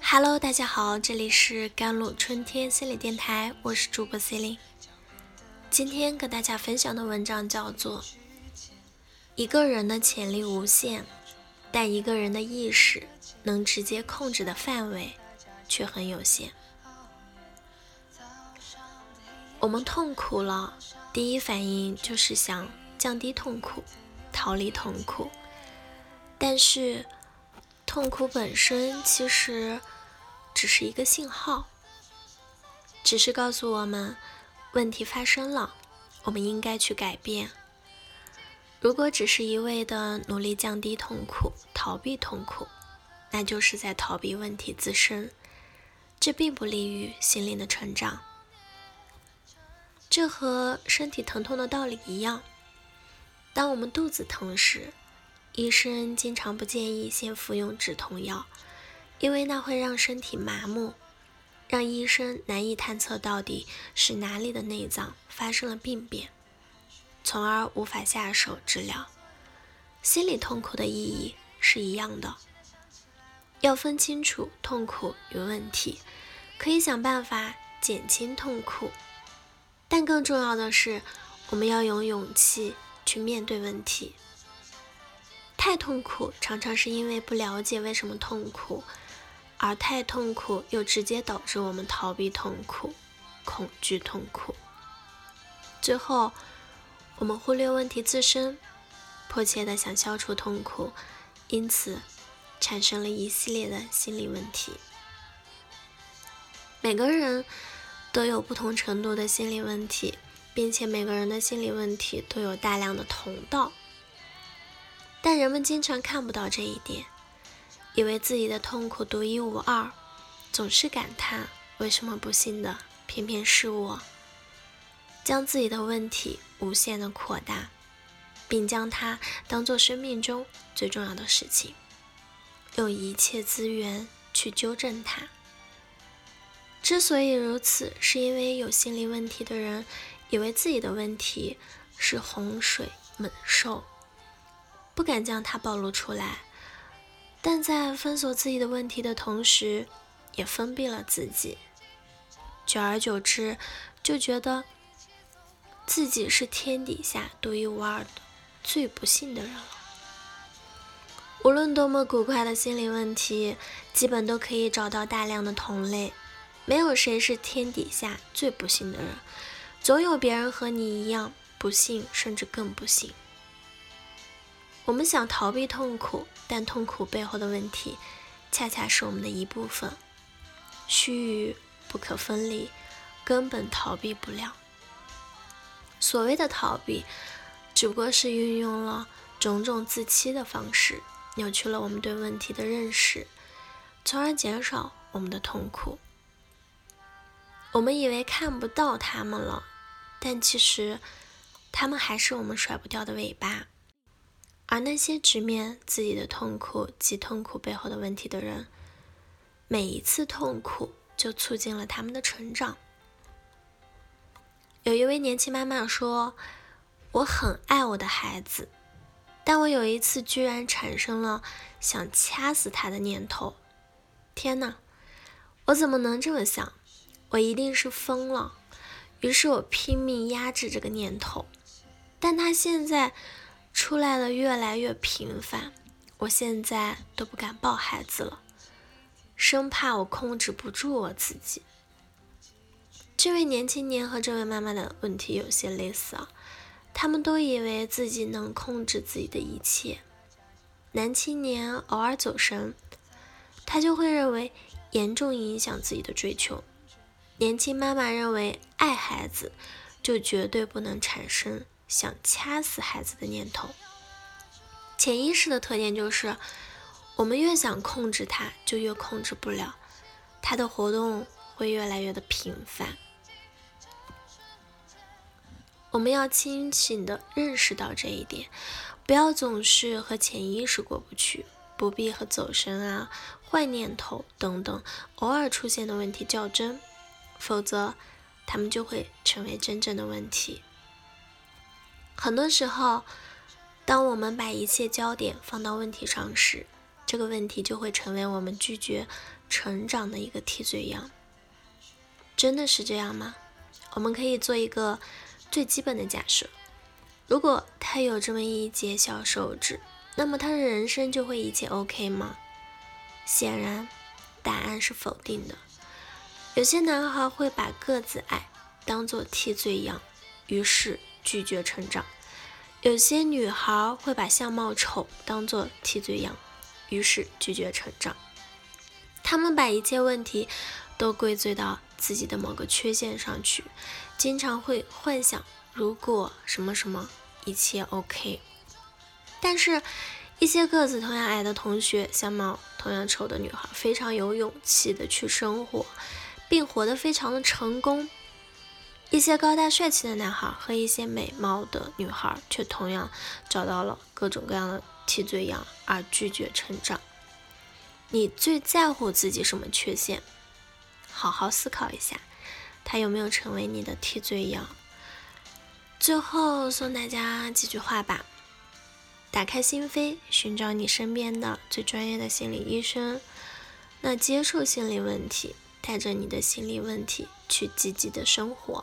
Hello，大家好，这里是甘露春天心理电台，我是主播 C e l i n e 今天跟大家分享的文章叫做《一个人的潜力无限，但一个人的意识能直接控制的范围却很有限》。我们痛苦了，第一反应就是想降低痛苦，逃离痛苦，但是痛苦本身其实。只是一个信号，只是告诉我们问题发生了，我们应该去改变。如果只是一味的努力降低痛苦、逃避痛苦，那就是在逃避问题自身，这并不利于心灵的成长。这和身体疼痛的道理一样，当我们肚子疼时，医生经常不建议先服用止痛药。因为那会让身体麻木，让医生难以探测到底是哪里的内脏发生了病变，从而无法下手治疗。心理痛苦的意义是一样的，要分清楚痛苦与问题，可以想办法减轻痛苦，但更重要的是，我们要有勇气去面对问题。太痛苦常常是因为不了解为什么痛苦。而太痛苦，又直接导致我们逃避痛苦、恐惧痛苦。最后，我们忽略问题自身，迫切的想消除痛苦，因此产生了一系列的心理问题。每个人都有不同程度的心理问题，并且每个人的心理问题都有大量的同道，但人们经常看不到这一点。以为自己的痛苦独一无二，总是感叹为什么不幸的偏偏是我，将自己的问题无限的扩大，并将它当做生命中最重要的事情，用一切资源去纠正它。之所以如此，是因为有心理问题的人以为自己的问题是洪水猛兽，不敢将它暴露出来。但在封锁自己的问题的同时，也封闭了自己。久而久之，就觉得自己是天底下独一无二的、最不幸的人了。无论多么古怪的心理问题，基本都可以找到大量的同类。没有谁是天底下最不幸的人，总有别人和你一样不幸，甚至更不幸。我们想逃避痛苦，但痛苦背后的问题，恰恰是我们的一部分，须臾不可分离，根本逃避不了。所谓的逃避，只不过是运用了种种自欺的方式，扭曲了我们对问题的认识，从而减少我们的痛苦。我们以为看不到他们了，但其实，他们还是我们甩不掉的尾巴。而那些直面自己的痛苦及痛苦背后的问题的人，每一次痛苦就促进了他们的成长。有一位年轻妈妈说：“我很爱我的孩子，但我有一次居然产生了想掐死他的念头。天哪，我怎么能这么想？我一定是疯了。于是我拼命压制这个念头，但他现在……”出来的越来越频繁，我现在都不敢抱孩子了，生怕我控制不住我自己。这位年轻年和这位妈妈的问题有些类似啊，他们都以为自己能控制自己的一切。男青年偶尔走神，他就会认为严重影响自己的追求。年轻妈妈认为爱孩子就绝对不能产生。想掐死孩子的念头，潜意识的特点就是，我们越想控制他，就越控制不了，他的活动会越来越的频繁。我们要清醒的认识到这一点，不要总是和潜意识过不去，不必和走神啊、坏念头等等偶尔出现的问题较真，否则他们就会成为真正的问题。很多时候，当我们把一切焦点放到问题上时，这个问题就会成为我们拒绝成长的一个替罪羊。真的是这样吗？我们可以做一个最基本的假设：如果他有这么一截小手指，那么他的人生就会一切 OK 吗？显然，答案是否定的。有些男孩会把个子矮当做替罪羊，于是拒绝成长；有些女孩会把相貌丑当做替罪羊，于是拒绝成长。她们把一切问题都归罪到自己的某个缺陷上去，经常会幻想如果什么什么一切 OK。但是，一些个子同样矮的同学，相貌同样丑的女孩，非常有勇气的去生活，并活得非常的成功。一些高大帅气的男孩和一些美貌的女孩，却同样找到了各种各样的替罪羊而拒绝成长。你最在乎自己什么缺陷？好好思考一下，他有没有成为你的替罪羊？最后送大家几句话吧。打开心扉，寻找你身边的最专业的心理医生。那接受心理问题，带着你的心理问题去积极的生活。